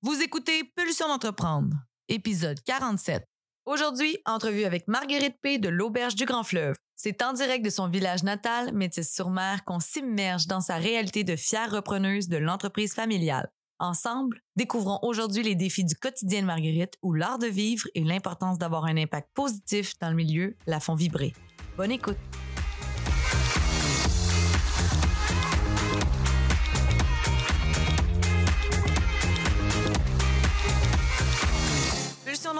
Vous écoutez Pulsion d'entreprendre, épisode 47. Aujourd'hui, entrevue avec Marguerite P. de l'Auberge du Grand Fleuve. C'est en direct de son village natal, Métis-sur-Mer, qu'on s'immerge dans sa réalité de fière repreneuse de l'entreprise familiale. Ensemble, découvrons aujourd'hui les défis du quotidien de Marguerite où l'art de vivre et l'importance d'avoir un impact positif dans le milieu la font vibrer. Bonne écoute!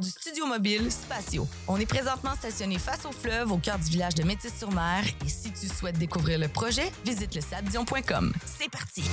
du studio mobile Spatio. On est présentement stationné face au fleuve au cœur du village de Métis-sur-Mer et si tu souhaites découvrir le projet, visite le sabdion.com. C'est parti!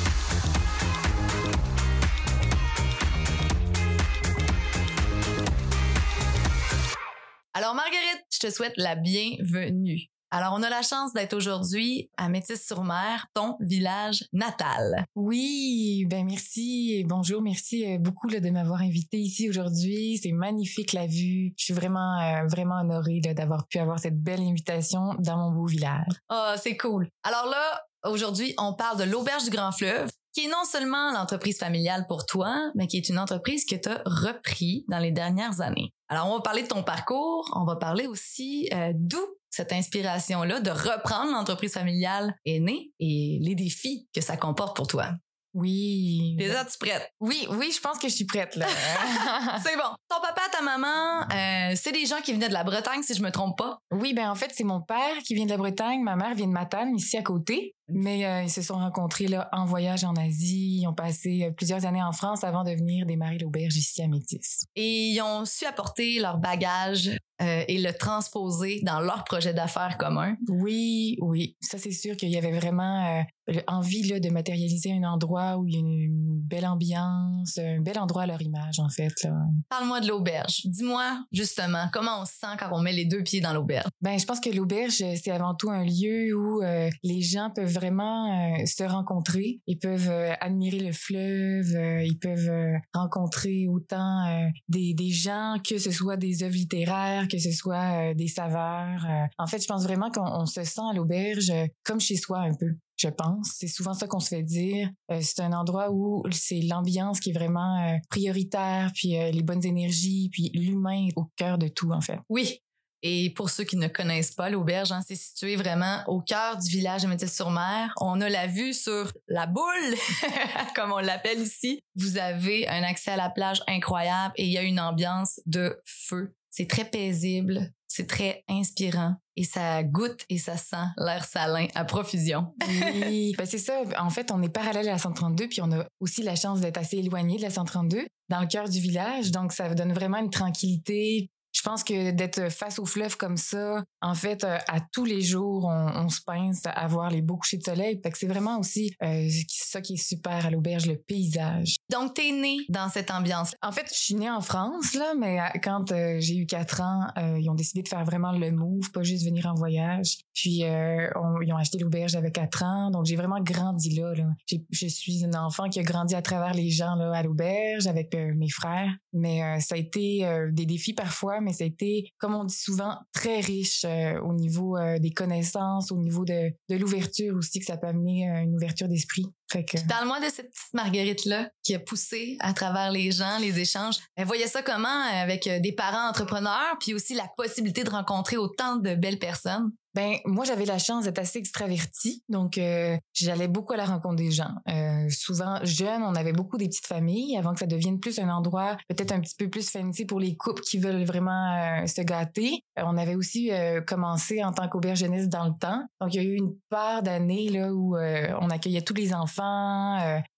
Alors Marguerite, je te souhaite la bienvenue. Alors, on a la chance d'être aujourd'hui à Métis-sur-Mer, ton village natal. Oui, ben merci et bonjour, merci euh, beaucoup là, de m'avoir invité ici aujourd'hui. C'est magnifique la vue. Je suis vraiment euh, vraiment honorée d'avoir pu avoir cette belle invitation dans mon beau village. Ah, c'est cool. Alors là, aujourd'hui, on parle de l'auberge du Grand Fleuve qui est non seulement l'entreprise familiale pour toi, mais qui est une entreprise que tu as repris dans les dernières années. Alors, on va parler de ton parcours, on va parler aussi euh, d'où cette inspiration-là de reprendre l'entreprise familiale est née et les défis que ça comporte pour toi. Oui. Déjà, tu prête? Oui, oui, je pense que je suis prête là. c'est bon. Ton papa, ta maman, euh, c'est des gens qui venaient de la Bretagne, si je me trompe pas. Oui, ben en fait, c'est mon père qui vient de la Bretagne, ma mère vient de Matane, ici à côté. Mais euh, ils se sont rencontrés là en voyage en Asie. Ils ont passé euh, plusieurs années en France avant de venir démarrer l'auberge ici à Métis. Et ils ont su apporter leur bagage euh, et le transposer dans leur projet d'affaires commun. Oui, oui. Ça, c'est sûr qu'il y avait vraiment envie là, de matérialiser un endroit où il y a une belle ambiance, un bel endroit à leur image, en fait. Parle-moi de l'auberge. Dis-moi, justement, comment on se sent quand on met les deux pieds dans l'auberge? Ben, je pense que l'auberge, c'est avant tout un lieu où les gens peuvent vraiment euh, se rencontrer. Ils peuvent euh, admirer le fleuve, euh, ils peuvent rencontrer autant des, des gens que ce soit des œuvres littéraires, que ce soit des saveurs. en fait, je pense vraiment qu'on se sent à l'auberge comme chez soi un peu je pense. C'est souvent ça qu'on se fait dire. c'est un endroit où c'est l'ambiance qui est vraiment prioritaire, puis les bonnes énergies, puis l'humain au cœur de tout, en fait. Oui, et pour ceux qui ne connaissent pas l'auberge, hein, c'est situé vraiment au cœur du village de Métis-sur-Mer. On a la vue sur la boule, comme on l'appelle ici. Vous avez un accès à la plage incroyable et il y a une ambiance de feu. C'est très paisible, c'est très inspirant et ça goûte et ça sent l'air salin à profusion. oui, ben c'est ça. En fait, on est parallèle à la 132, puis on a aussi la chance d'être assez éloigné de la 132, dans le cœur du village. Donc, ça donne vraiment une tranquillité, je pense que d'être face au fleuve comme ça, en fait, euh, à tous les jours, on, se pince à voir les beaux couchers de soleil. Fait que c'est vraiment aussi euh, ça qui est super à l'auberge, le paysage. Donc, t'es né dans cette ambiance. En fait, je suis née en France, là, mais euh, quand j'ai eu quatre ans, ils ont décidé de faire vraiment le move, pas juste venir en voyage. Puis, ils ont acheté l'auberge avec quatre ans. Donc, j'ai vraiment grandi là. là. Je suis une enfant qui a grandi à travers les gens là, à l'auberge avec mes frères. Mais ça a été des défis parfois, mais ça a été, comme on dit souvent, très riche euh, au niveau euh, des connaissances, au niveau de, de l'ouverture aussi, que ça peut amener euh, une ouverture d'esprit. Que... Parle-moi de cette petite Marguerite-là qui a poussé à travers les gens, les échanges. Elle voyait ça comment avec des parents entrepreneurs, puis aussi la possibilité de rencontrer autant de belles personnes? Ben moi j'avais la chance d'être assez extravertie, donc euh, j'allais beaucoup à la rencontre des gens. Euh, souvent jeune, on avait beaucoup des petites familles avant que ça devienne plus un endroit peut-être un petit peu plus fancy pour les couples qui veulent vraiment euh, se gâter. on avait aussi commencé en tant qu'aubergéniste dans le temps, donc il y a eu une part d'années là où on accueillait tous les enfants.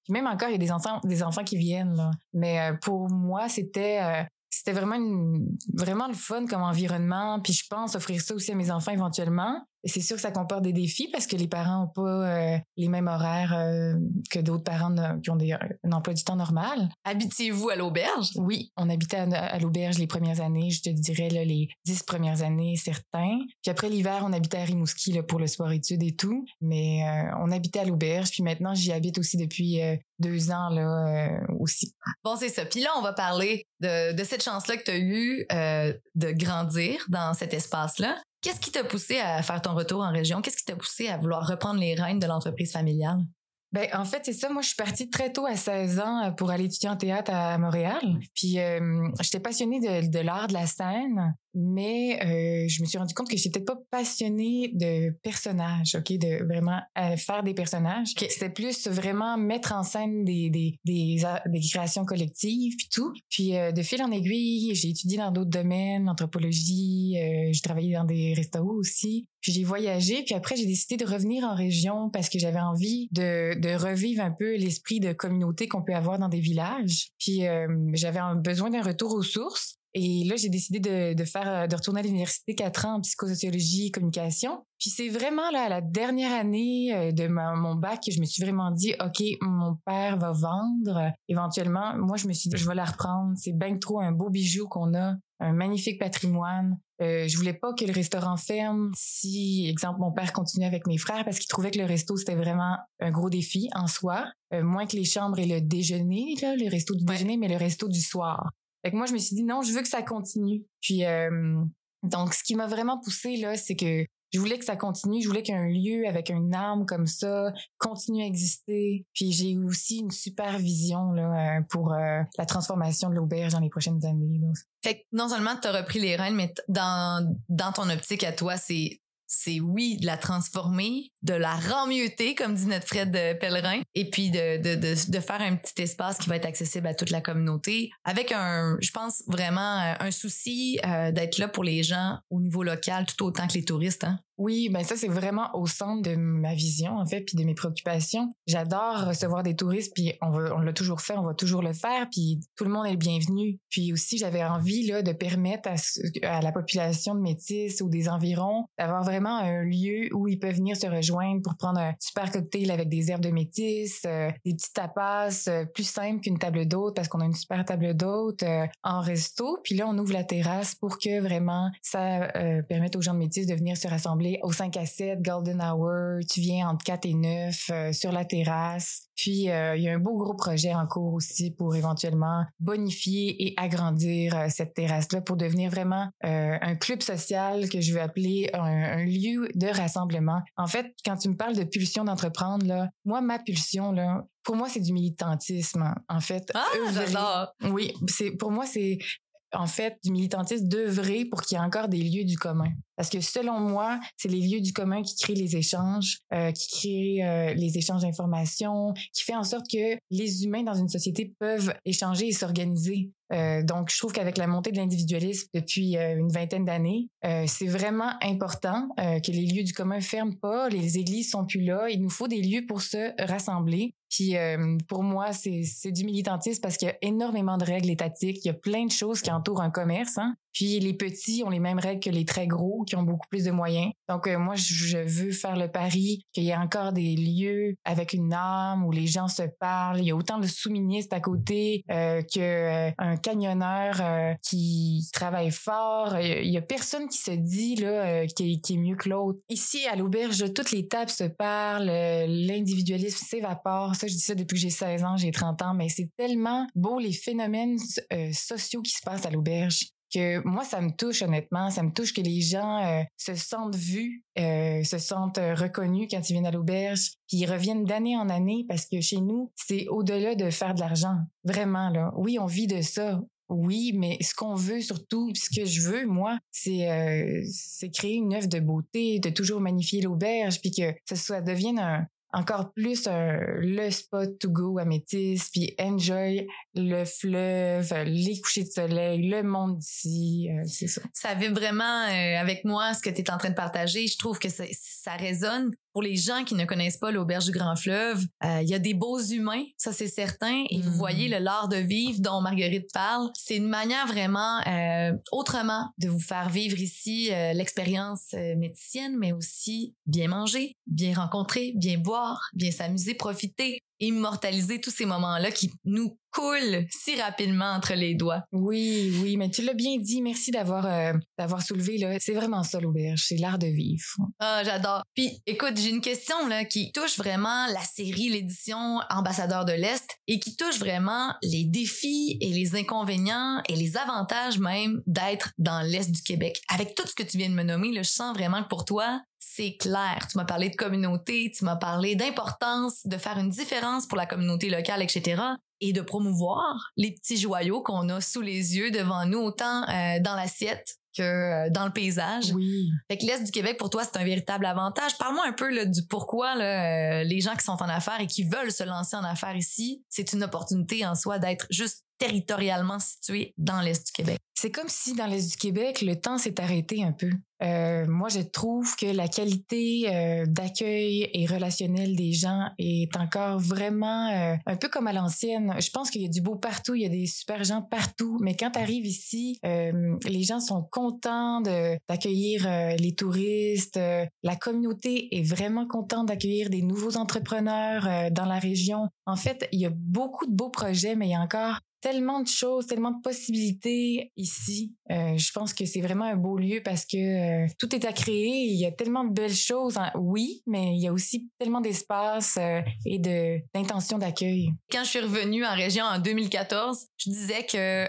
Même encore, il y a des enfants, des enfants qui viennent. Là. Mais pour moi, c'était c'était vraiment vraiment le fun comme environnement puis je pense offrir ça aussi à mes enfants éventuellement c'est sûr que ça comporte des défis parce que les parents n'ont pas les mêmes horaires que d'autres parents qui ont des, un emploi du temps normal. Habitiez-vous à l'auberge? Oui, on habitait à, l'auberge les premières années, je te dirais là, les dix premières années, certains. Puis après l'hiver, on habitait à Rimouski là, pour le sport-études et tout. Mais on habitait à l'auberge. Puis maintenant, j'y habite aussi depuis deux ans là aussi. Bon, c'est ça. Puis là, on va parler de, de cette chance-là que tu as eue de grandir dans cet espace-là. Qu'est-ce qui t'a poussé à faire ton retour en région? Qu'est-ce qui t'a poussé à vouloir reprendre les rênes de l'entreprise familiale? Ben, en fait, c'est ça. Moi, je suis partie très tôt à 16 ans euh, pour aller étudier en théâtre à Montréal. Puis, euh, j'étais passionnée de, de l'art de la scène mais euh, je me suis rendu compte que j'étais peut-être pas passionnée de personnages, ok, de vraiment euh, faire des personnages. C'était plus vraiment mettre en scène des des des, des créations collectives puis tout. Puis euh, de fil en aiguille, j'ai étudié dans d'autres domaines, l'anthropologie, euh, j'ai travaillé dans des restaurants aussi. Puis j'ai voyagé, puis après j'ai décidé de revenir en région parce que j'avais envie de de revivre un peu l'esprit de communauté qu'on peut avoir dans des villages. Puis j'avais besoin d'un retour aux sources. Et là, j'ai décidé de, de, faire, euh, de retourner à l'université quatre ans en psychosociologie et communication. Puis c'est vraiment là, la dernière année euh, de mon bac que je me suis vraiment dit, OK, mon père va vendre éventuellement. Moi, je me suis dit, je vais la reprendre. C'est bien trop un beau bijou qu'on a, un magnifique patrimoine. Euh, je voulais pas que le restaurant ferme si, exemple, mon père continuait avec mes frères parce qu'il trouvait que le resto, c'était vraiment un gros défi en soi. Euh, moins que les chambres et le déjeuner, là, le resto du déjeuner, mais le resto du soir. Fait que moi, je me suis dit non, je veux que ça continue. Puis euh, donc, ce qui m'a vraiment poussé là, c'est que je voulais que ça continue. Je voulais qu'un lieu avec un âme comme ça continue à exister. Puis j'ai aussi une super vision là, euh, pour euh, la transformation de l'auberge dans les prochaines années. Fait que non seulement tu as repris les rênes, mais dans, dans ton optique à toi, c'est c'est oui de la transformer, de la remmuter, comme dit notre Fred Pellerin, et puis de, de, de, de, faire un petit espace qui va être accessible à toute la communauté, avec un, je pense vraiment euh, un souci euh, d'être là pour les gens au niveau local tout autant que les touristes. Hein? Oui, ben ça c'est vraiment au centre de ma vision en fait, puis de mes préoccupations. J'adore recevoir des touristes, puis on on l'a toujours fait, on va toujours le faire, puis tout le monde est le bienvenu. Puis aussi j'avais envie là de permettre à, la population de métis ou des environs d'avoir vraiment un lieu où ils peuvent venir se rejoindre pour prendre un super cocktail avec des herbes de métis, euh, des petits tapas euh, plus simples qu'une table d'hôte parce qu'on a une super table d'hôte euh, en resto. Puis là on ouvre la terrasse pour que vraiment ça permette aux gens de métis de venir se rassembler au 5 à 7, Golden Hour, tu viens entre 4 et 9 euh, sur la terrasse. Puis euh, il y a un beau gros projet en cours aussi pour éventuellement bonifier et agrandir euh, cette terrasse-là pour devenir vraiment un club social que je veux appeler un, lieu de rassemblement. En fait, quand tu me parles de pulsion d'entreprendre, là, moi, ma pulsion, là, pour moi, c'est du militantisme, en fait. Ah, j'adore! Oui, c'est, pour moi, c'est en fait, du militantisme d'œuvrer pour qu'il y ait encore des lieux du commun. Parce que selon moi, c'est les lieux du commun qui créent les échanges, euh, qui créent euh, les échanges d'informations, qui fait en sorte que les humains dans une société peuvent échanger et s'organiser. Euh, donc, je trouve qu'avec la montée de l'individualisme depuis une vingtaine d'années, c'est vraiment important que les lieux du commun ferment pas, les églises sont plus là. Il nous faut des lieux pour se rassembler. Puis pour moi, c'est du militantisme parce qu'il y a énormément de règles étatiques. Il y a plein de choses qui entourent un commerce. Hein? Puis les petits ont les mêmes règles que les très gros qui ont beaucoup plus de moyens. Donc euh, moi, je veux faire le pari qu'il y a encore des lieux avec une âme où les gens se parlent. Il y a autant de sous-ministres à côté euh, que euh, un euh, qui travaille fort. Il y a personne qui se dit là qui, qui, est mieux que l'autre. Ici à l'auberge, toutes les tables se parlent, l'individualisme s'évapore. Ça, je dis ça depuis que j'ai 16 ans, j'ai 30 ans, mais c'est tellement beau les phénomènes sociaux qui se passent à l'auberge que moi, ça me touche honnêtement. Ça me touche que les gens euh, se sentent vus, euh, se sentent euh, reconnus quand ils viennent à l'auberge, puis ils reviennent d'année en année parce que chez nous, c'est au-delà de faire de l'argent. Vraiment, là. Oui, on vit de ça. Oui, mais ce qu'on veut surtout, ce que je veux, moi, c'est créer une œuvre de beauté, de toujours magnifier l'auberge, puis que ça, soit devienne un, encore plus le spot to go à Métis, puis enjoy le fleuve, les couchers de soleil, le monde d'ici, c'est ça. Ça vibre vraiment avec moi ce que tu es en train de partager. Je trouve que ça, ça résonne pour les gens qui ne connaissent pas l'auberge du Grand Fleuve, euh, il y a des beaux humains, ça c'est certain. Et vous mm. voyez le l'art de vivre dont Marguerite parle. C'est une manière vraiment euh, autrement de vous faire vivre ici euh, l'expérience médicienne, mais aussi bien manger, bien rencontrer, bien boire, bien s'amuser, profiter immortaliser tous ces moments-là qui nous coulent si rapidement entre les doigts. Oui, oui, mais tu l'as bien dit. Merci d'avoir euh, d'avoir soulevé là. C'est vraiment ça l'auberge, c'est l'art de vivre. Ah, j'adore. Puis écoute, j'ai une question là qui touche vraiment la série, l'édition Ambassadeur de l'Est et qui touche vraiment les défis et les inconvénients et les avantages même d'être dans l'Est du Québec. Avec tout ce que tu viens de me nommer, là, je sens vraiment que pour toi, c'est clair. Tu m'as parlé de communauté, tu m'as parlé d'importance de faire une différence pour la communauté locale, etc. Et de promouvoir les petits joyaux qu'on a sous les yeux devant nous, autant euh, dans l'assiette que euh, dans le paysage. Oui. Fait que l'Est du Québec, pour toi, c'est un véritable avantage. Parle-moi un peu là, du pourquoi là, euh, les gens qui sont en affaires et qui veulent se lancer en affaires ici, c'est une opportunité en soi d'être juste territorialement situé dans l'Est du Québec. C'est comme si dans l'Est du Québec, le temps s'est arrêté un peu. Euh, moi, je trouve que la qualité euh, d'accueil et relationnel des gens est encore vraiment euh, un peu comme à l'ancienne. Je pense qu'il y a du beau partout, il y a des super gens partout, mais quand tu arrives ici, les gens sont contents d'accueillir les touristes. la communauté est vraiment contente d'accueillir des nouveaux entrepreneurs dans la région. En fait, il y a beaucoup de beaux projets, mais il y a encore tellement de choses, tellement de possibilités ici. Euh, je pense que c'est vraiment un beau lieu parce que euh, tout est à créer. Il y a tellement de belles choses, oui, mais il y a aussi tellement d'espace euh, et de d'intention d'accueil. Quand je suis revenue en région en 2014, je disais que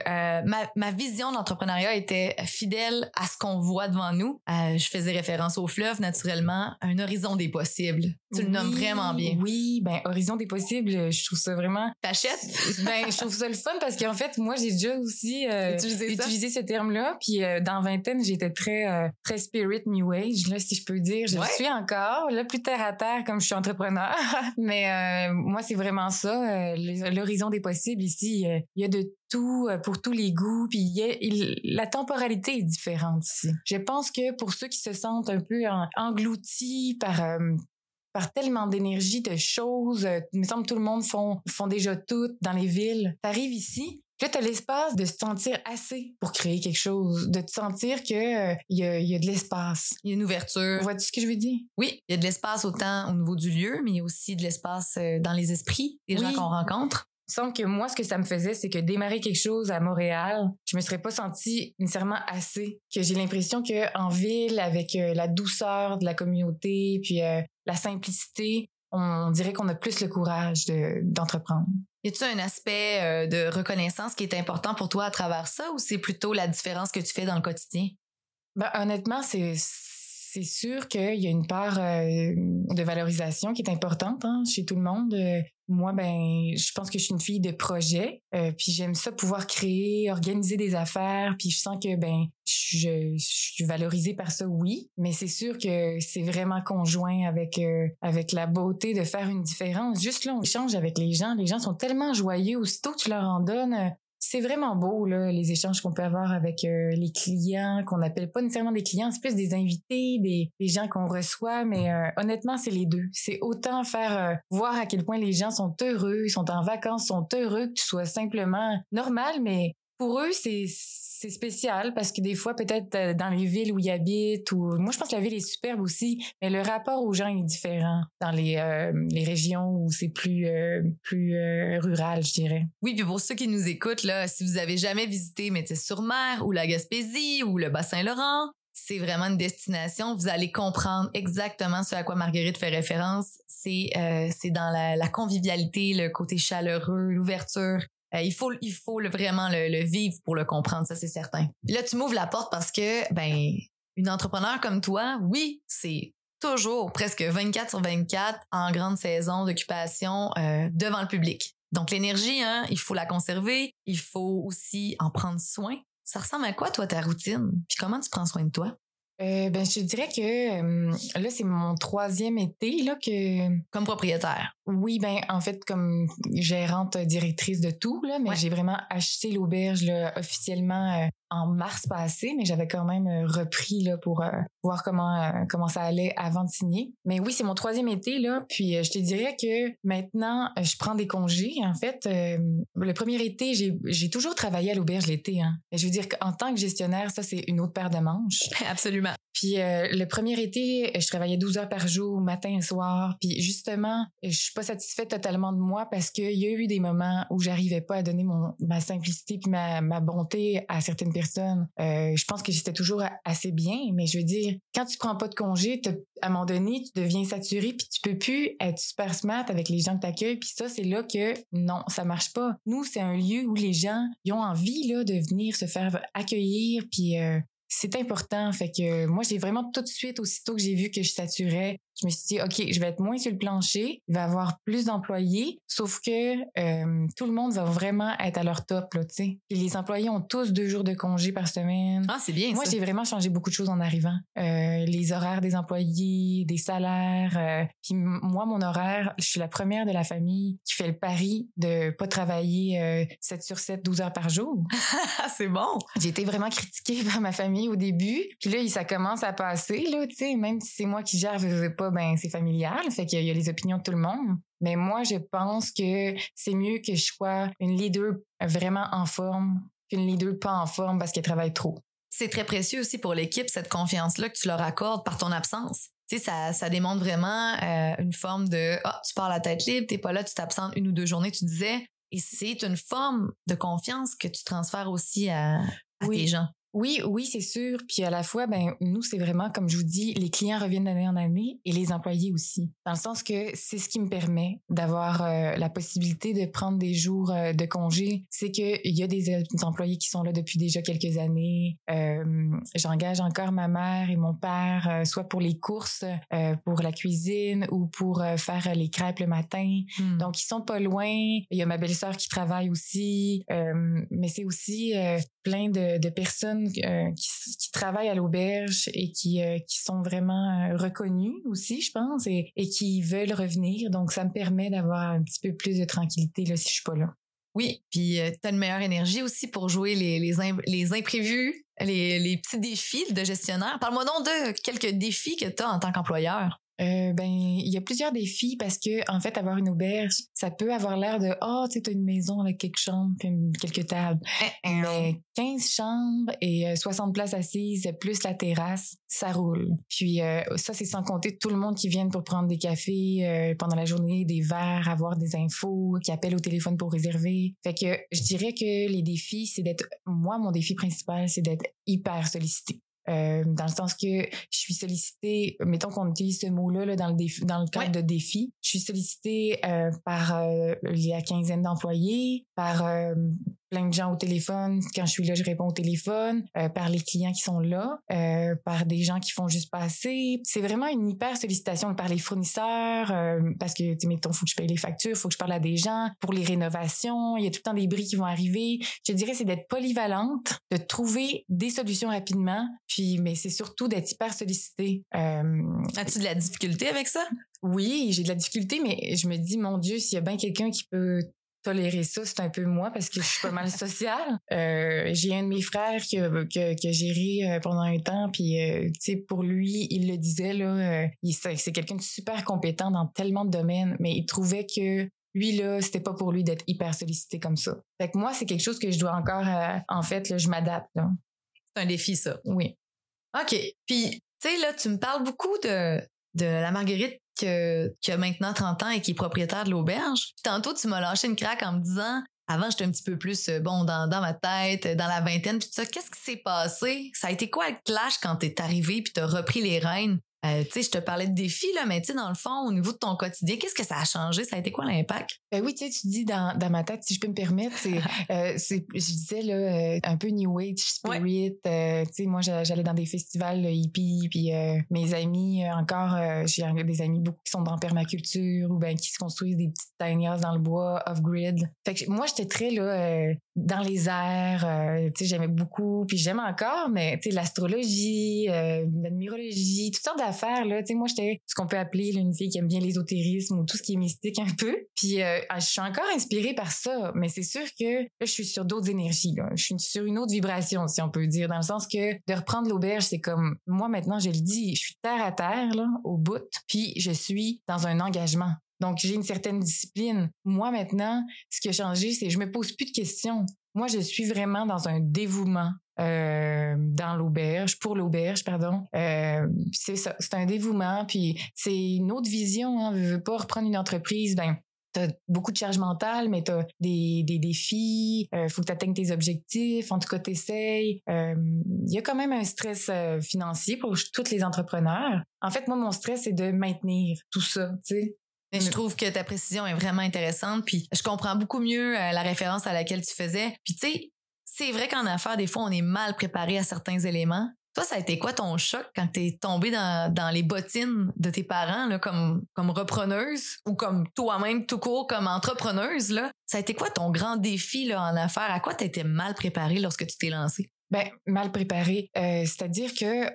ma, ma vision d'entrepreneuriat était fidèle à ce qu'on voit devant nous. je faisais référence au fleuve, naturellement, un horizon des possibles. Tu le nommes vraiment bien. Oui, ben horizon des possibles, je trouve ça vraiment. T'achètes? ben je trouve ça le fun parce qu'en fait, moi, j'ai déjà aussi euh, utilisé, ce terme-là. Puis euh, dans vingtaine, j'étais très euh, très spirit new age, là, si je peux dire. Je le suis encore, là, plus terre à terre comme je suis entrepreneur. Mais moi, c'est vraiment ça, l'horizon des possibles ici. Il y a de tout pour tous les goûts puis la temporalité est différente ici. Je pense que pour ceux qui se sentent un peu engloutis par par tellement d'énergie, de choses. Euh, il me semble que tout le monde font, font déjà tout dans les villes. T'arrives ici, Là, tu as l'espace de se sentir assez pour créer quelque chose, de te sentir que euh, y, a, y, a, de l'espace. Il y a une ouverture. Vois-tu ce que je veux dire? Oui, il y a de l'espace autant au niveau du lieu, mais il y a aussi de l'espace euh, dans les esprits des gens qu'on rencontre. Sans que moi, ce que ça me faisait, c'est que démarrer quelque chose à Montréal, je me serais pas sentie nécessairement assez. Que j'ai l'impression que en ville, avec la douceur de la communauté, puis la simplicité, on dirait qu'on a plus le courage d'entreprendre. y a-t-il un aspect euh, de reconnaissance qui est important pour toi à travers ça ou c'est plutôt la différence que tu fais dans le quotidien? Ben, honnêtement, c'est c'est sûr qu'il y a une part euh, de valorisation qui est importante hein, chez tout le monde. Euh, moi, ben, je pense que je suis une fille de projet, euh, puis j'aime ça pouvoir créer, organiser des affaires, puis je sens que ben, je, suis valorisée par ça, oui, mais c'est sûr que c'est vraiment conjoint avec avec la beauté de faire une différence. Juste là, on échange avec les gens, les gens sont tellement joyeux aussitôt que tu leur en donnes c'est vraiment beau les échanges qu'on peut avoir avec euh, les clients qu'on appelle pas nécessairement des clients c'est plus des invités des, gens qu'on reçoit mais euh, honnêtement c'est les deux. C'est autant faire euh, voir à quel point les gens sont heureux sont en vacances sont heureux que tu sois simplement normal mais pour eux, c'est c'est spécial parce que des fois, peut-être euh, dans les villes où ils habitent, ou moi, je pense que la ville est superbe aussi, mais le rapport aux gens est différent dans les, euh, les régions où c'est plus euh, plus rural, je dirais. Oui, puis pour ceux qui nous écoutent là, si vous avez jamais visité Métis-sur-Mer ou la Gaspésie ou le Bas-Saint-Laurent, c'est vraiment une destination. Vous allez comprendre exactement ce à quoi Marguerite fait référence. C'est dans la, convivialité, le côté chaleureux, l'ouverture. Euh, il faut, il faut vraiment le, vivre pour le comprendre, ça c'est certain. Là, tu m'ouvres la porte parce que, ben, une entrepreneur comme toi, oui, c'est toujours presque 24 sur 24 en grande saison d'occupation euh, devant le public. Donc l'énergie, hein, il faut la conserver, il faut aussi en prendre soin. Ça ressemble à quoi toi ta routine? Puis comment tu prends soin de toi? Euh, ben, je dirais que euh, là, c'est mon troisième été là, que. Comme propriétaire. Oui, ben en fait, comme gérante directrice de tout, là, mais j'ai vraiment acheté l'auberge officiellement euh, en mars passé, mais j'avais quand même euh, repris là, pour euh, voir comment, comment ça allait avant de signer. Mais oui, c'est mon troisième été, là, puis je te dirais que maintenant, je prends des congés. En fait, le premier été, j'ai toujours travaillé à l'auberge l'été. Hein. Je veux dire qu'en tant que gestionnaire, ça, c'est une autre paire de manches. Absolument. Puis le premier été, je travaillais 12 heures par jour, matin et soir. Puis justement, je suis pas satisfaite totalement de moi parce qu'il y a eu des moments où j'arrivais pas à donner mon ma simplicité puis ma, ma bonté à certaines personnes. Euh, je pense que j'étais toujours assez bien, mais je veux dire, quand tu prends pas de congé, à un moment donné, tu deviens saturé puis tu peux plus être super smart avec les gens que t'accueilles. Puis ça, c'est là que non, ça marche pas. Nous, c'est un lieu où les gens ils ont envie de venir se faire accueillir puis euh, c'est important. Fait que moi, j'ai vraiment tout de suite, aussitôt que j'ai vu que je saturais, je me suis dit, OK, je vais être moins sur le plancher, il va y avoir plus d'employés, sauf que euh, tout le monde va vraiment être à leur top, là, tu sais. les employés ont tous deux jours de congé par semaine. Ah, c'est bien, Moi, j'ai vraiment changé beaucoup de choses en arrivant. Euh, les horaires des employés, des salaires. Euh, puis moi, mon horaire, je suis la première de la famille qui fait le pari de pas travailler 7 sur 7, 12 heures par jour. c'est bon. J'ai été vraiment critiquée par ma famille au début. Puis là, ça commence à passer, là, tu sais, même si c'est moi qui gère, je veux pas ben c'est familial, fait qu'il y a les opinions de tout le monde. Mais moi, je pense que c'est mieux que je sois une leader vraiment en forme qu'une leader pas en forme parce qu'elle travaille trop. C'est très précieux aussi pour l'équipe, cette confiance-là que tu leur accordes par ton absence. Tu sais, ça, ça démontre vraiment euh, une forme de ah, tu pars la tête libre, t'es pas là, tu t'absentes une ou deux journées, tu disais. Et c'est une forme de confiance que tu transfères aussi à, à tes gens. Oui, oui, c'est sûr. Puis à la fois, ben nous, c'est vraiment, comme je vous dis, les clients reviennent d'année en année et les employés aussi. Dans le sens que c'est ce qui me permet d'avoir euh, la possibilité de prendre des jours euh, de congé. C'est qu'il y a des, employés qui sont là depuis déjà quelques années. Euh, J'engage encore ma mère et mon père, euh, soit pour les courses, pour la cuisine ou pour faire les crêpes le matin. Hmm. Donc, ils sont pas loin. Il y a ma belle-sœur qui travaille aussi. mais c'est aussi plein de, de personnes euh, qui, travaillent à l'auberge et qui, euh, sont vraiment euh, reconnus aussi, je pense, et, qui veulent revenir. Donc, ça me permet d'avoir un petit peu plus de tranquillité là, si je suis pas là. Oui, puis tu as une meilleure énergie aussi pour jouer les imprévus, les, les petits défis de gestionnaire. Parle-moi donc de quelques défis que tu as en tant qu'employeur. Euh, ben, il y a plusieurs défis parce que, en fait, avoir une auberge, ça peut avoir l'air de, oh, tu sais, une maison avec quelques chambres puis quelques tables. Mais 15 chambres et 60 euh, places assises plus la terrasse, ça roule. Puis, euh, ça, c'est sans compter tout le monde qui vient pour prendre des cafés pendant la journée, des verres, avoir des infos, qui appellent au téléphone pour réserver. Fait que je dirais que les défis, c'est d'être, moi, mon défi principal, c'est d'être hyper sollicité. Euh, dans le sens que je suis sollicitée, mettons qu'on utilise ce mot-là là, dans le défi, dans le cadre de défi, je suis sollicitée euh, par euh, la quinzaine d'employés, par euh, plein de gens au téléphone. Quand je suis là, je réponds au téléphone, euh, par les clients qui sont là, euh, par des gens qui font juste passer. C'est vraiment une hyper sollicitation par les fournisseurs, euh, parce que, tu mettons, faut que je paye les factures, faut que je parle à des gens pour les rénovations. Il y a tout le temps des bris qui vont arriver. Je dirais, c'est d'être polyvalente, de trouver des solutions rapidement, puis, mais c'est surtout d'être hyper sollicité. As-tu de la difficulté avec ça? Oui, j'ai de la difficulté, mais je me dis, mon Dieu, s'il y a bien quelqu'un qui peut tolérer ça, c'est un peu moi parce que je suis pas mal sociale. Euh, j'ai un de mes frères qui a, que, géré euh, pendant un temps, puis euh, tu sais pour lui, il le disait là, c'est quelqu'un de super compétent dans tellement de domaines, mais il trouvait que lui là, c'était pas pour lui d'être hyper sollicité comme ça. Fait que moi, c'est quelque chose que je dois encore, en fait, là, je m'adapte. C'est un défi ça. Oui. Ok. Puis tu sais là, tu me parles beaucoup de de la Marguerite qui a maintenant 30 ans et qui est propriétaire de l'auberge. Tantôt, tu m'as lâché une craque en me disant avant, j'étais un petit peu plus euh, bon dans, ma tête, dans la vingtaine, puis ça. Qu'est-ce qui s'est passé? Ça a été quoi le clash quand t'es arrivé puis t'as repris les rênes? Euh, tu sais, je te parlais de défis, là, mais tu sais, dans le fond, au niveau de ton quotidien, qu'est-ce que ça a changé? Ça a été quoi l'impact? Ben oui, tu sais, tu dis dans, dans ma tête, si je peux me permettre, c'est, euh, je disais, là, euh, un peu New Age spirit. Euh, tu sais, moi, j'allais dans des festivals hippies, puis mes amis, encore, j'ai des amis beaucoup qui sont dans permaculture ou ben qui se construisent des petites tiny dans le bois, off-grid. Fait que moi, j'étais très, là, dans les airs. Euh, tu sais, j'aimais beaucoup, puis j'aime encore, mais tu sais, l'astrologie, euh, la numérologie, toutes sortes d'affaires, là. Tu sais, moi, j'étais ce qu'on peut appeler une fille qui aime bien l'ésotérisme ou tout ce qui est mystique un peu. Puis euh, ah, je suis encore inspirée par ça, mais c'est sûr que là, je suis sur d'autres énergies, là. Je suis sur une autre vibration, si on peut dire, dans le sens que de reprendre l'auberge, c'est comme, moi, maintenant, je le dis, je suis terre à terre, là, au bout, puis je suis dans un engagement. Donc, j'ai une certaine discipline. Moi, maintenant, ce qui a changé, c'est que je me pose plus de questions. Moi, je suis vraiment dans un dévouement euh, dans l'auberge, pour l'auberge, pardon. Euh, c'est ça, c'est un dévouement, puis c'est une autre vision. Hein. Je veux pas reprendre une entreprise, ben t'as beaucoup de charge mentale, mais t'as des, des défis, euh, faut que tu atteignes tes objectifs, en tout cas t'essayes. Il euh, y a quand même un stress financier pour tous les entrepreneurs. En fait, moi, mon stress, c'est de maintenir tout ça. Mais je trouve que ta précision est vraiment intéressante, puis je comprends beaucoup mieux euh, la référence à laquelle tu faisais. Puis tu sais, c'est vrai qu'en affaires, des fois, on est mal préparé à certains éléments. Toi, ça a été quoi ton choc quand t'es tombé dans, dans les bottines de tes parents, là, comme, comme repreneuse ou comme toi-même tout court comme entrepreneuse, là? Ça a été quoi ton grand défi là, en affaires? À quoi t'étais mal préparé lorsque tu t'es lancé? Ben, mal préparé. Euh, c'est-à-dire que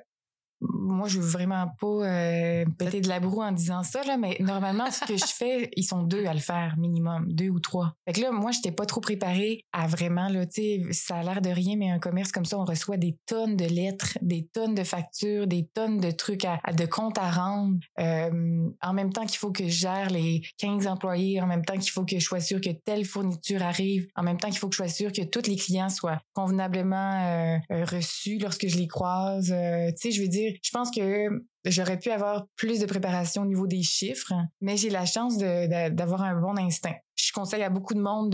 moi, je veux vraiment pas euh, péter de la broue en disant ça, là, mais normalement, ce que je fais, ils sont deux à le faire, minimum, deux ou trois. Fait que là, moi, j'étais pas trop préparée à vraiment, là, tu sais, ça a l'air de rien, mais un commerce comme ça, on reçoit des tonnes de lettres, des tonnes de factures, des tonnes de trucs à, de comptes à rendre. Euh, en même temps qu'il faut que je gère les 15 employés, en même temps qu'il faut que je sois sûre que telle fourniture arrive, en même temps qu'il faut que je sois sûre que tous les clients soient convenablement euh, reçus lorsque je les croise. tu sais, je veux dire, je pense que j'aurais pu avoir plus de préparation au niveau des chiffres, mais j'ai la chance d'avoir un bon instinct. Je conseille à beaucoup de monde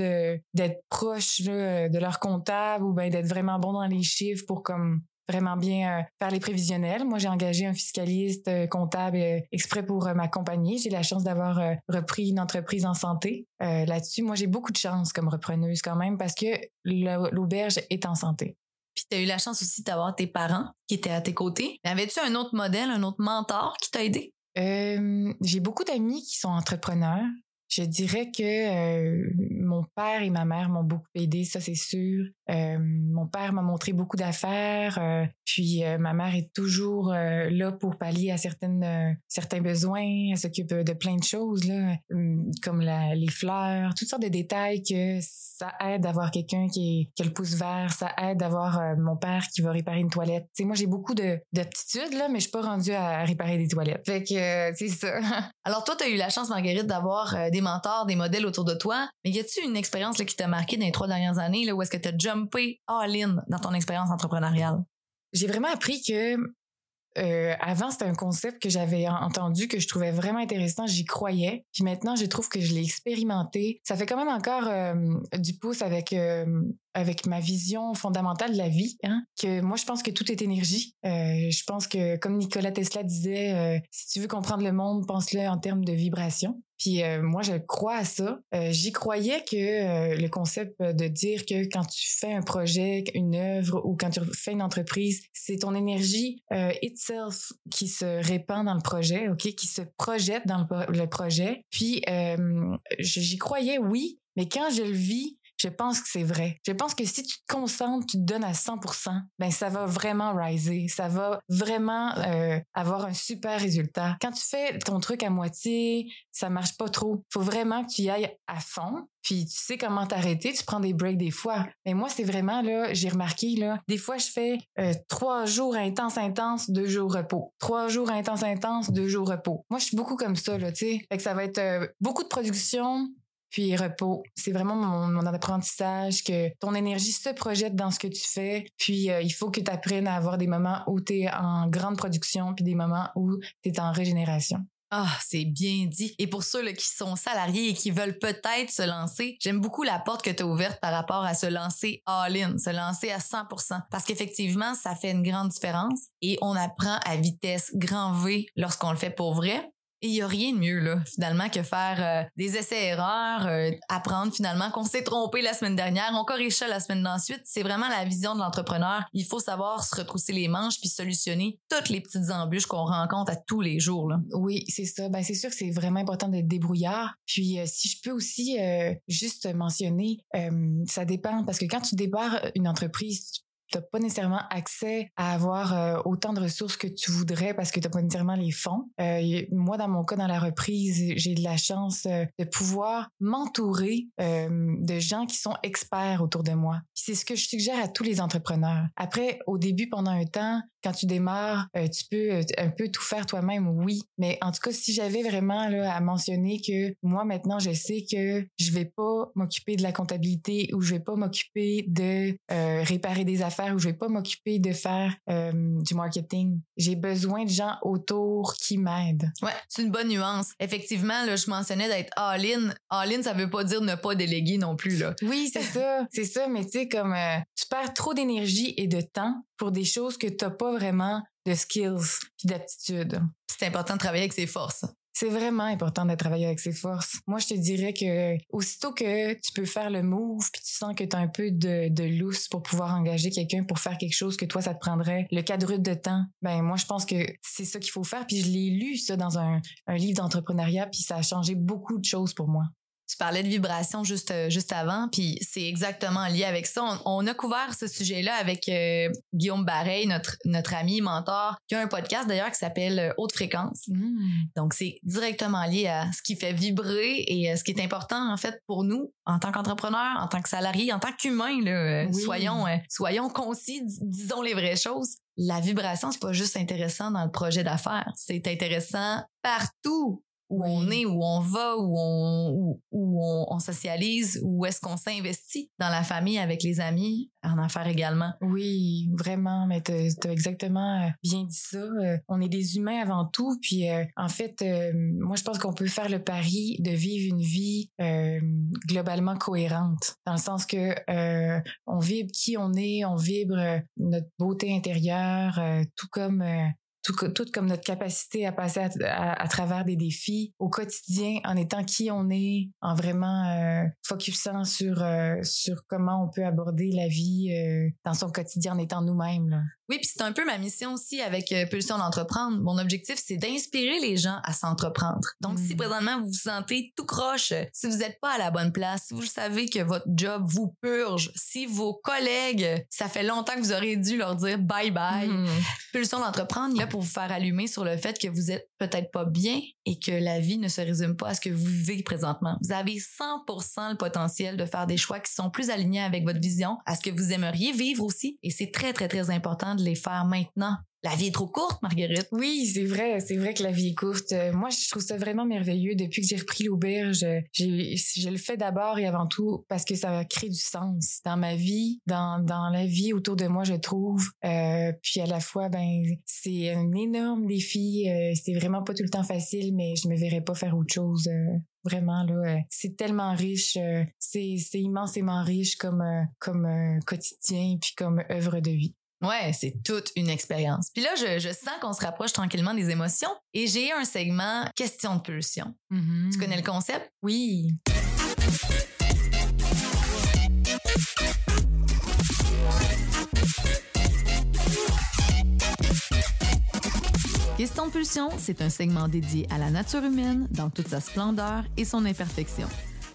d'être proche de leur comptable ou d'être vraiment bon dans les chiffres pour comme vraiment bien euh, faire les prévisionnels. Moi, j'ai engagé un fiscaliste euh, comptable euh, exprès pour m'accompagner. J'ai la chance d'avoir repris une entreprise en santé. Là-dessus, moi, j'ai beaucoup de chance comme repreneuse quand même parce que l'auberge est en santé. Puis tu as eu la chance aussi d'avoir tes parents qui étaient à tes côtés. Avais-tu un autre modèle, un autre mentor qui t'a aidé? Euh, j'ai beaucoup d'amis qui sont entrepreneurs. Je dirais que euh, mon père et ma mère m'ont beaucoup aidé, ça c'est sûr. Euh, mon père m'a montré beaucoup d'affaires, euh, puis ma mère est toujours là pour pallier à certaines certains besoins. Elle s'occupe de plein de choses là, comme les fleurs, toutes sortes de détails que ça aide d'avoir quelqu'un qui, qui a le pouce vert, ça aide d'avoir mon père qui va réparer une toilette. Tu sais, moi j'ai beaucoup de d'aptitudes mais je suis pas rendue à réparer des toilettes. Fait que c'est ça. Alors toi, tu as eu la chance, Marguerite, d'avoir des mentors, des modèles autour de toi. Mais y a-tu une expérience qui t'a marqué dans les trois dernières années où est-ce que tu as jumper all-in dans ton expérience entrepreneuriale? J'ai vraiment appris que euh, avant, c'était un concept que j'avais entendu, que je trouvais vraiment intéressant. J'y croyais. Puis maintenant, je trouve que je l'ai expérimenté. Ça fait quand même encore euh, du pouce avec euh, avec ma vision fondamentale de la vie, hein, que moi je pense que tout est énergie. Euh, je pense que comme Nikola Tesla disait, euh, si tu veux comprendre le monde, pense-le en termes de vibration. Puis euh, moi je crois à ça. J'y croyais que le concept de dire que quand tu fais un projet, une œuvre ou quand tu fais une entreprise, c'est ton énergie itself qui se répand dans le projet, ok, qui se projette dans le, le projet. Puis j'y croyais, oui, mais quand je le vis, je pense que c'est vrai. Je pense que si tu te concentres, tu te donnes à 100%, ben ça va vraiment riser, ça va vraiment euh, avoir un super résultat. Quand tu fais ton truc à moitié, ça marche pas trop. Faut vraiment que tu y ailles à fond. Puis tu sais comment t'arrêter, tu prends des breaks des fois. Mais moi, c'est vraiment là, j'ai remarqué là, des fois je fais euh, trois jours intense intense, deux jours repos. Trois jours intense intense, deux jours repos. Moi, je suis beaucoup comme ça là, tu sais. Ça va être euh, beaucoup de production, puis repos. C'est vraiment mon, apprentissage que ton énergie se projette dans ce que tu fais. Puis euh, il faut que tu apprennes à avoir des moments où tu es en grande production puis des moments où tu es en régénération. Ah, c'est bien dit. Et pour ceux là, qui sont salariés et qui veulent peut-être se lancer, j'aime beaucoup la porte que tu as ouverte par rapport à se lancer all-in, se lancer à 100%. Parce qu'effectivement, ça fait une grande différence et on apprend à vitesse grand V lorsqu'on le fait pour vrai. Et il n'y a rien de mieux, là, finalement, que faire euh, des essais-erreurs, euh, apprendre finalement qu'on s'est trompé la semaine dernière, on corrige ça la semaine d'ensuite. C'est vraiment la vision de l'entrepreneur. Il faut savoir se retrousser les manches puis solutionner toutes les petites embûches qu'on rencontre à tous les jours. Là. Oui, c'est ça. Ben, c'est sûr que c'est vraiment important d'être débrouillard. Puis, euh, si je peux aussi juste mentionner, ça dépend parce que quand tu débarres une entreprise, t'as pas nécessairement accès à avoir euh, autant de ressources que tu voudrais parce que t'as pas nécessairement les fonds. Euh, moi, dans mon cas, dans la reprise, j'ai de la chance euh, de pouvoir m'entourer de gens qui sont experts autour de moi. C'est ce que je suggère à tous les entrepreneurs. Après, au début, pendant un temps, quand tu démarres, tu peux un peu tout faire toi-même, oui. Mais en tout cas, si j'avais vraiment là, à mentionner que moi, maintenant, je sais que je vais pas m'occuper de la comptabilité ou je vais pas m'occuper de réparer des affaires où je vais pas m'occuper de faire euh, du marketing. J'ai besoin de gens autour qui m'aident. Ouais, c'est une bonne nuance. Effectivement, là, je mentionnais d'être all-in. All-in, ça veut pas dire ne pas déléguer non plus, là. Oui, c'est ça. C'est ça, mais tu sais, comme euh, tu perds trop d'énergie et de temps pour des choses que t'as pas vraiment de skills puis d'aptitude. C'est important de travailler avec ses forces c'est vraiment important de travailler avec ses forces. Moi, je te dirais que aussitôt que tu peux faire le move puis tu sens que tu as un peu de, de pour pouvoir engager quelqu'un pour faire quelque chose que toi, ça te prendrait le quadruple de temps, ben moi, je pense que c'est ça qu'il faut faire. Puis je l'ai lu, ça, dans un, un livre d'entrepreneuriat, puis ça a changé beaucoup de choses pour moi. Tu parlais de vibration juste euh, juste avant, puis c'est exactement lié avec ça. On, a couvert ce sujet-là avec euh, Guillaume Bareil, notre notre ami mentor, qui a un podcast d'ailleurs qui s'appelle euh, Haute fréquence. Mmh. Donc c'est directement lié à ce qui fait vibrer et ce qui est important en fait pour nous en tant qu'entrepreneurs, en tant que salariés, en tant qu'humains. Là, soyons soyons concis, disons les vraies choses. La vibration, c'est pas juste intéressant dans le projet d'affaires, c'est intéressant partout où on est, où on va, où on, où, on, socialise, où est-ce qu'on s'investit dans la famille, avec les amis, en affaires également. Oui, vraiment, mais tu as exactement euh, bien dit ça. Euh, on est des humains avant tout, puis euh, en fait, moi je pense qu'on peut faire le pari de vivre une vie globalement cohérente, dans le sens que on vibre qui on est, on vibre notre beauté intérieure, tout comme tout, comme notre capacité à passer à, travers des défis au quotidien en étant qui on est, en vraiment euh, focusant sur euh, sur comment on peut aborder la vie euh, dans son quotidien en étant nous-mêmes. Oui, puis c'est un peu ma mission aussi avec euh, Pulsion d'entreprendre. Mon objectif, c'est d'inspirer les gens à s'entreprendre. Donc, si mm. présentement vous vous sentez tout croche, si vous n'êtes pas à la bonne place, si vous savez que votre job vous purge, si vos collègues, ça fait longtemps que vous aurez dû leur dire bye bye, mm. Pulsion d'entreprendre là pour vous faire allumer sur le fait que vous êtes peut-être pas bien et que la vie ne se résume pas à ce que vous vivez présentement. Vous avez 100% le potentiel de faire des choix qui sont plus alignés avec votre vision, à ce que vous aimeriez vivre aussi. Et c'est très, très, très important de les faire maintenant. La vie est trop courte, Marguerite. Oui, c'est vrai, c'est vrai que la vie est courte. Euh, moi, je trouve ça vraiment merveilleux. Depuis que j'ai repris l'auberge, j'ai, je le fais d'abord et avant tout parce que ça crée du sens dans ma vie, dans, la vie autour de moi, je trouve. Euh, puis à la fois, ben, c'est un énorme défi. Euh, c'est vraiment pas tout le temps facile, mais je me verrais pas faire autre chose. Vraiment là, c'est tellement riche, c'est, c'est immensément riche comme comme quotidien puis comme œuvre de vie. Ouais, c'est toute une expérience. Puis là, je, je sens qu'on se rapproche tranquillement des émotions et j'ai un segment question de pulsion. Mm-hmm. Tu connais le concept? Oui. Question de pulsion, c'est un segment dédié à la nature humaine dans toute sa splendeur et son imperfection.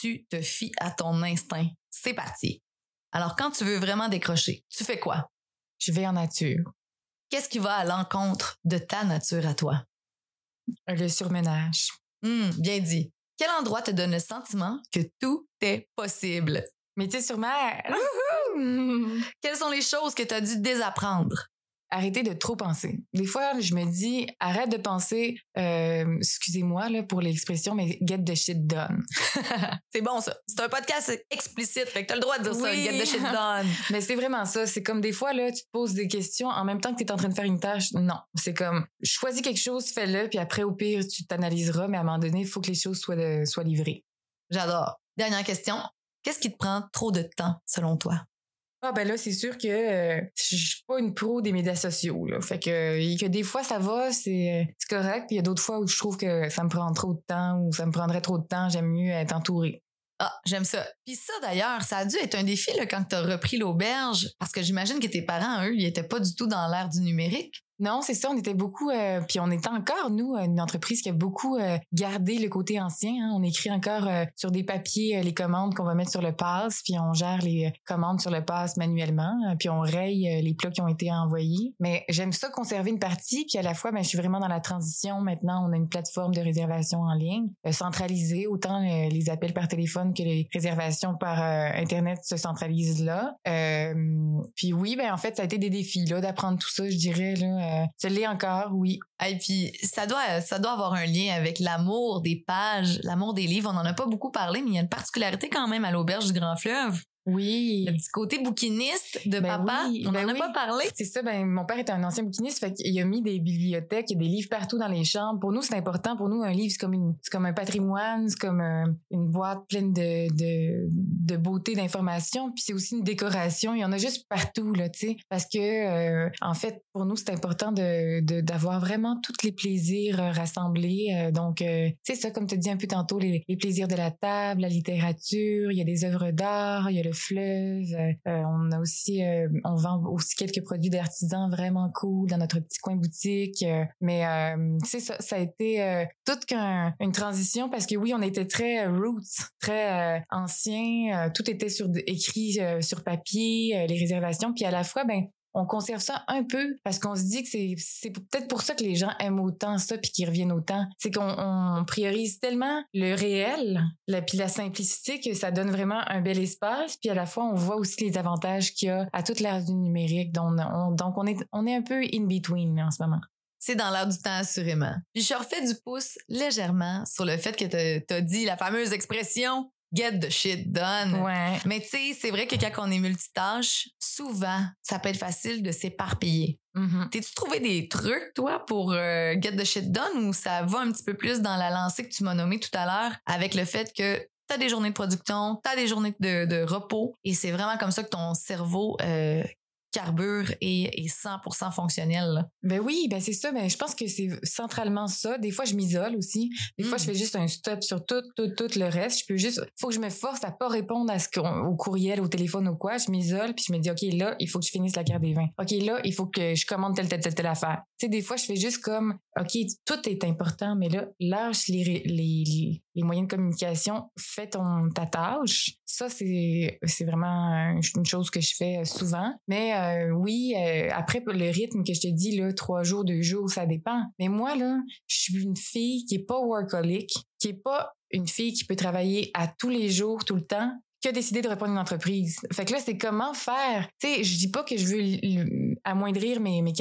tu te fies à ton instinct. C'est parti. Alors, quand tu veux vraiment décrocher, tu fais quoi? Je vais en nature. Qu'est-ce qui va à l'encontre de ta nature à toi? Le surmenage. Hum, bien dit. Quel endroit te donne le sentiment que tout est possible? Mais tu sur mer. Quelles sont les choses que tu as dû désapprendre? Arrêter de trop penser. Des fois, je me dis, arrête de penser, euh, excusez-moi là pour l'expression, mais get the shit done. c'est bon ça. C'est un podcast explicite, fait que t'as le droit de dire ça, get the shit done. mais c'est vraiment ça. C'est comme des fois là, tu te poses des questions en même temps que tu es en train de faire une tâche. Non, c'est comme choisis quelque chose, fais-le, puis après au pire tu t'analyseras, mais à un moment donné, il faut que les choses soient soient livrées. J'adore. Dernière question. Qu'est-ce qui te prend trop de temps selon toi? Ah ben là, c'est sûr que euh, je suis pas une pro des médias sociaux. Là. Fait que, que des fois, ça va, c'est correct. Puis il y a d'autres fois où je trouve que ça me prend trop de temps ou ça me prendrait trop de temps. J'aime mieux être entourée. Ah, j'aime ça. Puis ça, d'ailleurs, ça a dû être un défi là, quand tu as repris l'auberge, parce que j'imagine que tes parents, eux, ils étaient pas du tout dans l'ère du numérique. Non, c'est ça. On était beaucoup, euh, puis on est encore nous une entreprise qui a beaucoup euh, gardé le côté ancien. Hein. On écrit encore euh, sur des papiers les commandes qu'on va mettre sur le pass, puis on gère les commandes sur le pass manuellement, puis on raye les plats qui ont été envoyés. Mais j'aime ça conserver une partie, puis à la fois, ben, je suis vraiment dans la transition. Maintenant, on a une plateforme de réservation en ligne centralisée, autant les appels par téléphone que les réservations par internet se centralisent là. puis oui, ben en fait, ça a été des défis là d'apprendre tout ça, je dirais là euh, je l'ai encore, oui. Et puis ça doit ça doit avoir un lien avec l'amour des pages, l'amour des livres. On n'en a pas beaucoup parlé, mais il y a une particularité quand même à l'auberge du Grand Fleuve. Oui. Le petit côté bouquiniste de ben papa. on n'en ben a pas parlé. C'est ça. Ben, mon père était un ancien bouquiniste. Fait qu'il a mis des bibliothèques, il y a des livres partout dans les chambres. Pour nous, c'est important. Pour nous, un livre, c'est comme une, c'est comme un patrimoine, c'est comme euh, une boîte pleine de, de, de beauté, d'informations. Puis c'est aussi une décoration. Il y en a juste partout, là, tu sais. Parce que, euh, en fait, pour nous, c'est important de, de, d'avoir vraiment tous les plaisirs euh, rassemblés. donc, c'est ça, comme tu dis un peu tantôt, les, les plaisirs de la table, la littérature, il y a des œuvres d'art, il y a le Euh, on a aussi, euh, on vend aussi quelques produits d'artisans vraiment cool dans notre petit coin boutique. Euh, mais c'est ça, ça a été toute qu'une une transition parce que oui, on était très roots, très ancien. tout était sur écrit sur papier, les réservations. Puis à la fois, ben on conserve ça un peu parce qu'on se dit que c'est peut-être pour ça que les gens aiment autant ça puis qu'ils reviennent autant. C'est qu'on on priorise tellement le réel, la puis la simplicité que ça donne vraiment un bel espace puis à la fois on voit aussi les avantages qu'il y a à toute l'ère du numérique donc on, donc on est on est un peu in between en ce moment. C'est dans l'air du temps, assurément. Puis je refais du pouce légèrement sur le fait que tu as dit la fameuse expression get the shit done. Ouais. Mais tu sais, c'est vrai que quand on est multitâche, souvent, ça peut être facile de s'éparpiller. Mm-hmm. T'es-tu trouvé des trucs, toi, pour euh, get the shit done ou ça va un petit peu plus dans la lancée que tu m'as nommée tout à l'heure avec le fait que t'as des journées de production, t'as des journées de, repos et c'est vraiment comme ça que ton cerveau euh, carbure et est 100% fonctionnel. Ben oui, ben c'est ça. Ben je pense que c'est centralement ça. Des fois, je m'isole aussi. Des fois, je fais juste un stop sur tout, tout, tout le reste. Je peux juste, faut que je me force à pas répondre à ce au courriel, au téléphone ou quoi. Je m'isole puis je me dis, ok, là, il faut que je finisse la carte des vins. Ok, là, il faut que je commande telle, telle, telle, telle affaire. Tu sais, des fois, je fais juste comme, ok, tout est important, mais là, lâche les, moyens de communication, fais ton ta tâche. Ça, c'est c'est vraiment une chose que je fais souvent. Mais euh, oui, euh, après le rythme que je te dis là, trois jours, deux jours, ça dépend. Mais moi là, je suis une fille qui est pas workaholic, qui est pas une fille qui peut travailler à tous les jours, tout le temps qui a décidé de reprendre une entreprise. Fait que là, c'est comment faire? Tu sais, je dis pas que je veux amoindrir mes, mes,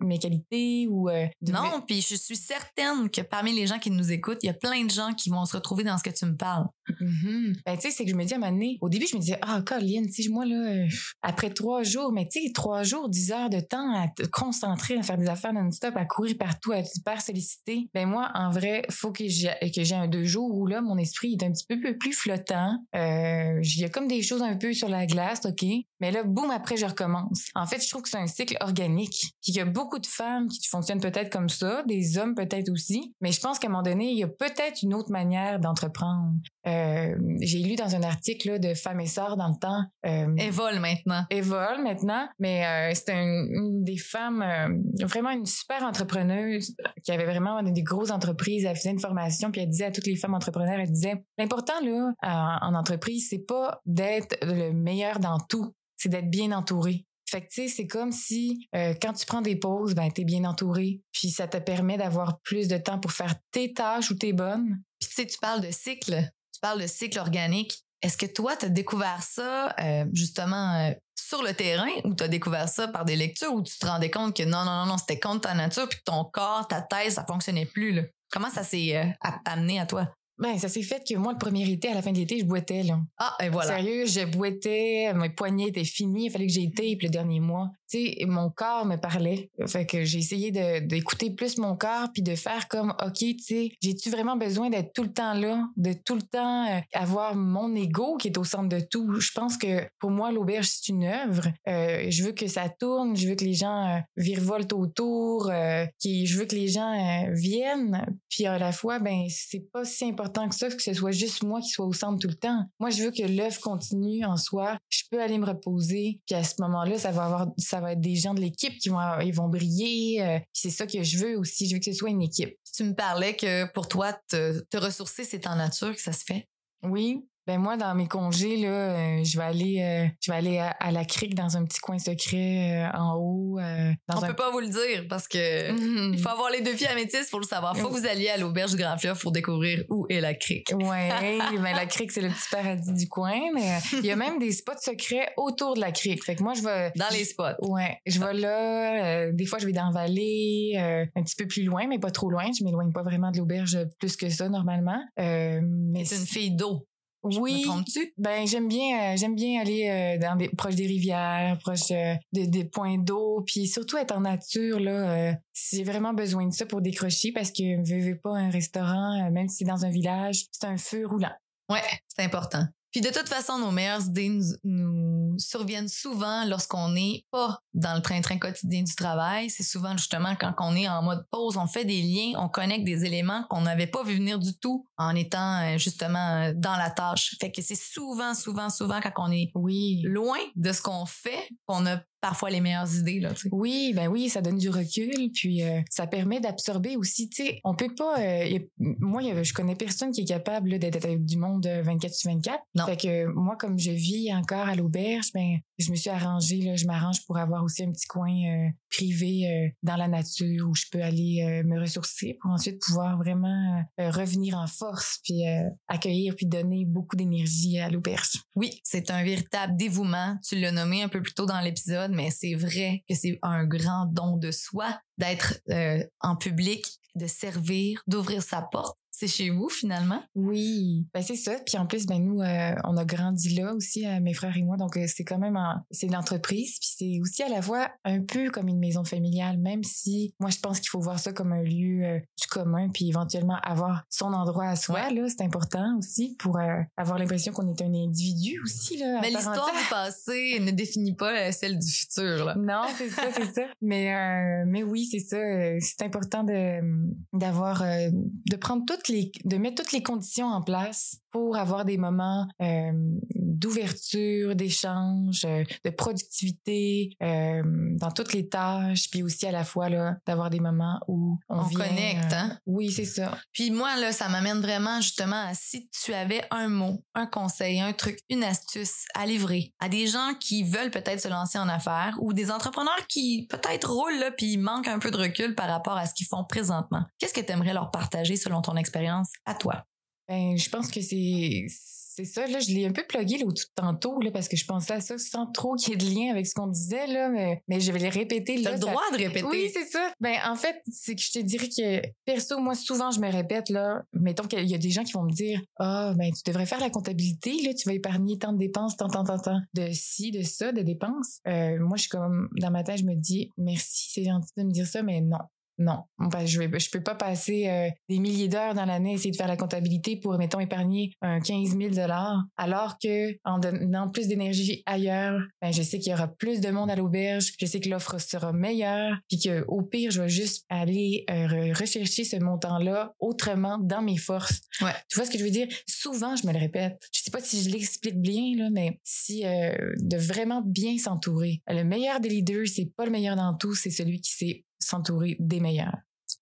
mes qualités ou... Euh, non, puis je suis certaine que parmi les gens qui nous écoutent, il y a plein de gens qui vont se retrouver dans ce que tu me parles. Mm-hmm. Ben, tu sais, c'est que je me dis à un moment donné, au début, je me disais, ah, Colin, tu sais, moi, là, euh, après trois jours, mais tu sais, trois jours, dix heures de temps à te concentrer, à faire des affaires non-stop, à courir partout, à être hyper sollicité. Ben, moi, en vrai, faut que j'ai, que j'ai un deux jours où là, mon esprit est un petit peu plus flottant. Euh, il y a comme des choses un peu sur la glace, OK? Mais là, boum, après, je recommence. En fait, je trouve que c'est un cycle organique. Puis il y a beaucoup de femmes qui fonctionnent peut-être comme ça, des hommes peut-être aussi. Mais je pense qu'à un moment donné, il y a peut-être une autre manière d'entreprendre. Euh, j'ai lu dans un article de Femmes et Sœurs dans le temps. Euh, Évole maintenant. Évole maintenant. Mais euh, c'était une, des femmes, euh, vraiment une super entrepreneuse qui avait vraiment des grosses entreprises. Elle faisait une formation, puis elle disait à toutes les femmes entrepreneurs, elle disait, l'important là en, en entreprise, c'est pas d'être le meilleur dans tout, c'est d'être bien entouré. Fait que tu sais, c'est comme si euh, quand tu prends des pauses, ben t'es bien entouré, puis ça te permet d'avoir plus de temps pour faire tes tâches ou tes bonnes. Puis tu sais, tu parles de cycle, tu parles de cycle organique. Est-ce que toi, tu as découvert ça euh, justement euh, sur le terrain ou tu as découvert ça par des lectures ou tu te rendais compte que non, non, non, non c'était contre ta nature puis que ton corps, ta tête, ça fonctionnait plus? Là? Comment ça s'est amené à toi? Ben, ça s'est fait que moi, le premier été, à la fin de l'été, je boitais, là. Ah, et voilà. Sérieux, je boitais, mes poignets étaient finis, il fallait que j'aie tape le dernier mois. Tu mon corps me parlait. Fait que j'ai essayé d'écouter plus mon corps puis de faire comme, OK, tu j'ai-tu vraiment besoin d'être tout le temps là, de tout le temps euh, avoir mon ego qui est au centre de tout? Je pense que pour moi, l'auberge, c'est une œuvre. Euh, je veux que ça tourne, je veux que les gens euh, virevoltent autour, qui, je veux que les gens viennent. Puis à la fois, ben, c'est pas si important que ça, que ce soit juste moi qui soit au centre tout le temps. Moi, je veux que l'œuvre continue en soi. Je peux aller me reposer. Puis à ce moment-là, ça va avoir, va être des gens de l'équipe qui vont, ils vont briller. Euh, c'est ça que je veux aussi. Je veux que ce soit une équipe. Tu me parlais que pour toi, te, te ressourcer, c'est en nature que ça se fait. Oui, ben moi, dans mes congés, là, euh, je vais aller, euh, je vais aller à, la crique dans un petit coin secret euh, en haut. On peut pas vous le dire parce que mm-hmm. il faut avoir les deux pieds à métis pour le savoir. Faut que vous alliez à l'auberge du Grand Fleuve pour découvrir où est la crique. Ouais, ben la crique c'est le petit paradis du coin, mais il y a même des spots secrets autour de la crique. Fait que moi je vais dans les spots. Ouais, je vais là. des fois je vais dans la vallée, un petit peu plus loin, mais pas trop loin. Je m'éloigne pas vraiment de l'auberge plus que ça normalement. mais c'est une fille d'eau. Oui. Ben j'aime bien, euh, j'aime bien aller euh, dans des proches des rivières, proches euh, des points d'eau, puis surtout être en nature là. j'ai vraiment besoin de ça pour décrocher parce que je veux pas un restaurant, même si c'est dans un village, c'est un feu roulant. Ouais, c'est important. Puis de toute façon, nos meilleures idées nous, surviennent souvent lorsqu'on n'est pas dans le train-train quotidien du travail. C'est souvent justement quand on est en mode pause, on fait des liens, on connecte des éléments qu'on n'avait pas vu venir du tout en étant euh, justement euh, dans la tâche. Fait que c'est souvent, souvent, souvent quand on est oui. loin de ce qu'on fait qu'on a parfois les meilleures idées là. Oui, ben oui, ça donne du recul, puis euh, ça permet d'absorber aussi. Tu sais, on peut pas. Euh, moi, je connais personne qui est capable d'être avec du monde 24 sur 24. Non. Fait que moi, comme je vis encore à l'auberge, ben je me suis arrangée là, je m'arrange pour avoir aussi un petit coin euh, privé dans la nature où je peux aller me ressourcer pour ensuite pouvoir vraiment revenir en force puis accueillir puis donner beaucoup d'énergie à l'auberge. Oui, c'est un véritable dévouement. Tu l'as nommé un peu plus tôt dans l'épisode mais c'est vrai que c'est un grand don de soi d'être euh, en public, de servir, d'ouvrir sa porte c'est chez vous finalement? Oui, ben c'est ça. Puis en plus, ben nous, euh, on a grandi là aussi, euh, mes frères et moi. Donc euh, c'est quand même, c'est l'entreprise. Puis c'est aussi à la fois un peu comme une maison familiale, même si moi je pense qu'il faut voir ça comme un lieu du commun, puis éventuellement avoir son endroit à soi. Là, c'est important aussi pour avoir l'impression qu'on est un individu aussi là. Mais l'histoire du passé ne définit pas celle du futur. Là. Non, c'est ça, c'est ça. Mais mais oui, c'est ça. C'est important de d'avoir de prendre toutes de mettre toutes les conditions en place pour avoir des moments euh, d'ouverture, d'échange, euh, de productivité euh, dans toutes les tâches, puis aussi à la fois là d'avoir des moments où on, on connecte. Hein? Oui, c'est ça. Puis moi là, ça m'amène vraiment justement à si tu avais un mot, un conseil, un truc, une astuce à livrer à des gens qui veulent peut-être se lancer en affaires ou des entrepreneurs qui peut-être roulent là puis manquent un peu de recul par rapport à ce qu'ils font présentement. Qu'est-ce que tu aimerais leur partager selon ton expérience? À toi? Ben, je pense que c'est c'est ça, là, je l'ai un peu plugué là, tantôt, là, parce que je pensais à ça sans trop qu'il y ait de lien avec ce qu'on disait, là, mais, mais je vais les répéter. T'as le droit de répéter. Oui, c'est ça. Ben, en fait, c'est que je te dirais que, perso, moi, souvent, je me répète, là, mettons qu'il y a des gens qui vont me dire, ah, ben, tu devrais faire la comptabilité, là, tu vas épargner tant de dépenses, tant, tant, tant, tant, de ci, de ça, de dépenses. Euh, moi, je suis comme, dans ma tête, je me dis, merci, c'est gentil de me dire ça, mais non. Non, ben, je je peux pas passer euh, des milliers d'heures dans l'année à essayer de faire la comptabilité pour, mettons, épargner un 15 000 dollars, alors que en donnant plus d'énergie ailleurs, ben, je sais qu'il y aura plus de monde à l'auberge, je sais que l'offre sera meilleure, puis que au pire, je vais juste aller euh, rechercher ce montant-là autrement dans mes forces. Ouais. Tu vois ce que je veux dire? Souvent, je me le répète. Je sais pas si je l'explique bien là, mais si euh, de vraiment bien s'entourer. Le meilleur des leaders, c'est pas le meilleur dans tout, c'est celui qui sait s'entourer des meilleurs.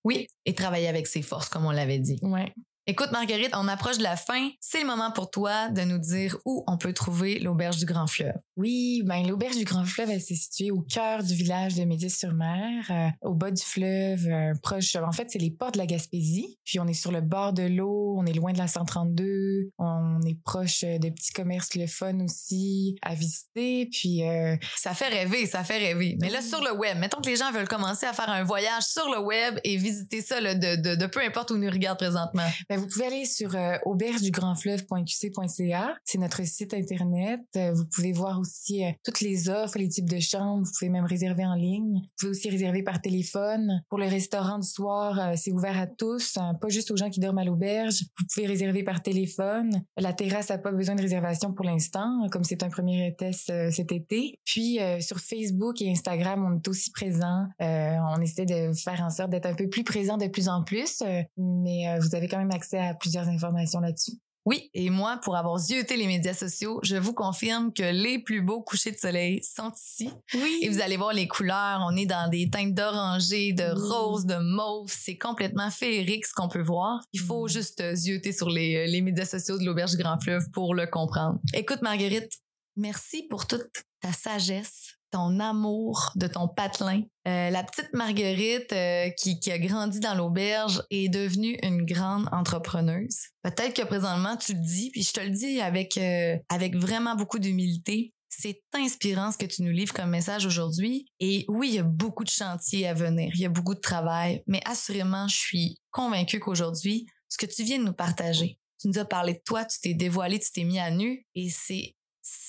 Oui, et travailler avec ses forces, comme on l'avait dit. Ouais. Écoute, Marguerite, on approche de la fin. C'est le moment pour toi de nous dire où on peut trouver l'auberge du Grand Fleuve. Oui, ben l'auberge du Grand Fleuve, elle s'est située au cœur du village de Médis-sur-Mer, euh, au bas du fleuve, euh, proche. En fait, c'est les ports de la Gaspésie. Puis on est sur le bord de l'eau, on est loin de la 132, on est proche de petits commerces le fun aussi à visiter. Puis euh, ça fait rêver, ça fait rêver. Mais là, sur le web, mettons que les gens veulent commencer à faire un voyage sur le web et visiter ça là, de, de, de, peu importe où ils nous regardent présentement. Ben, vous pouvez aller sur euh, aubergedugrandfleuve.qc.ca. C'est notre site internet. Euh, vous pouvez voir aussi euh, toutes les offres, les types de chambres. Vous pouvez même réserver en ligne. Vous pouvez aussi réserver par téléphone. Pour le restaurant du soir, euh, c'est ouvert à tous, hein, pas juste aux gens qui dorment à l'auberge. Vous pouvez réserver par téléphone. La terrasse n'a pas besoin de réservation pour l'instant, comme c'est un premier test cet été. Puis sur Facebook et Instagram, on est aussi présent. on essaie de faire en sorte d'être un peu plus présent de plus en plus, mais vous avez quand même accès à plusieurs informations là-dessus. Oui, et moi, pour avoir zioté les médias sociaux, je vous confirme que les plus beaux couchers de soleil sont ici. Oui. Et vous allez voir les couleurs. On est dans des teintes d'oranger, de rose, de mauve. C'est complètement féerique ce qu'on peut voir. Il faut juste zioter sur les, les médias sociaux de l'Auberge Grand Fleuve pour le comprendre. Écoute, Marguerite, merci pour toute ta sagesse, ton amour de ton patelin. Euh, la petite Marguerite euh, qui, a grandi dans l'auberge est devenue une grande entrepreneuse. Peut-être que présentement tu le dis, puis je te le dis avec euh, avec vraiment beaucoup d'humilité. C'est inspirant ce que tu nous livres comme message aujourd'hui. Et oui, il y a beaucoup de chantiers à venir, il y a beaucoup de travail, mais assurément, je suis convaincue qu'aujourd'hui, ce que tu viens de nous partager, tu nous as parlé de toi, tu t'es dévoilé, tu t'es mis à nu, et c'est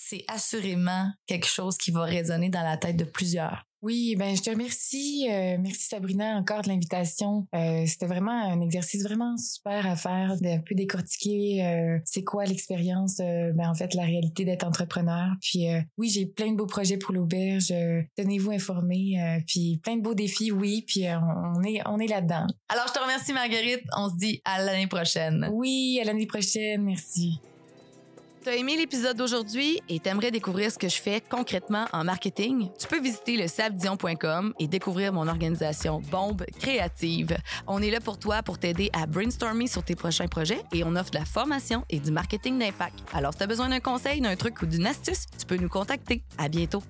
c'est assurément quelque chose qui va résonner dans la tête de plusieurs. Oui, ben je te remercie. Euh, merci Sabrina encore de l'invitation. Euh, C'était vraiment un exercice vraiment super à faire, d'un peu décortiquer euh, c'est quoi l'expérience, ben en fait la réalité d'être entrepreneur. Puis oui, j'ai plein de beaux projets pour l'auberge. Tenez-vous informés. puis plein de beaux défis, oui. Puis on, est on est là-dedans. Alors je te remercie Marguerite. On se dit à l'année prochaine. Oui, à l'année prochaine. Merci. T'as aimé l'épisode d'aujourd'hui et t'aimerais découvrir ce que je fais concrètement en marketing? Tu peux visiter le sabdion.com et découvrir mon organisation Bombe Créative. On est là pour toi pour t'aider à brainstormer sur tes prochains projets et on offre de la formation et du marketing d'impact. Alors, si t'as besoin d'un conseil, d'un truc ou d'une astuce, tu peux nous contacter. À bientôt.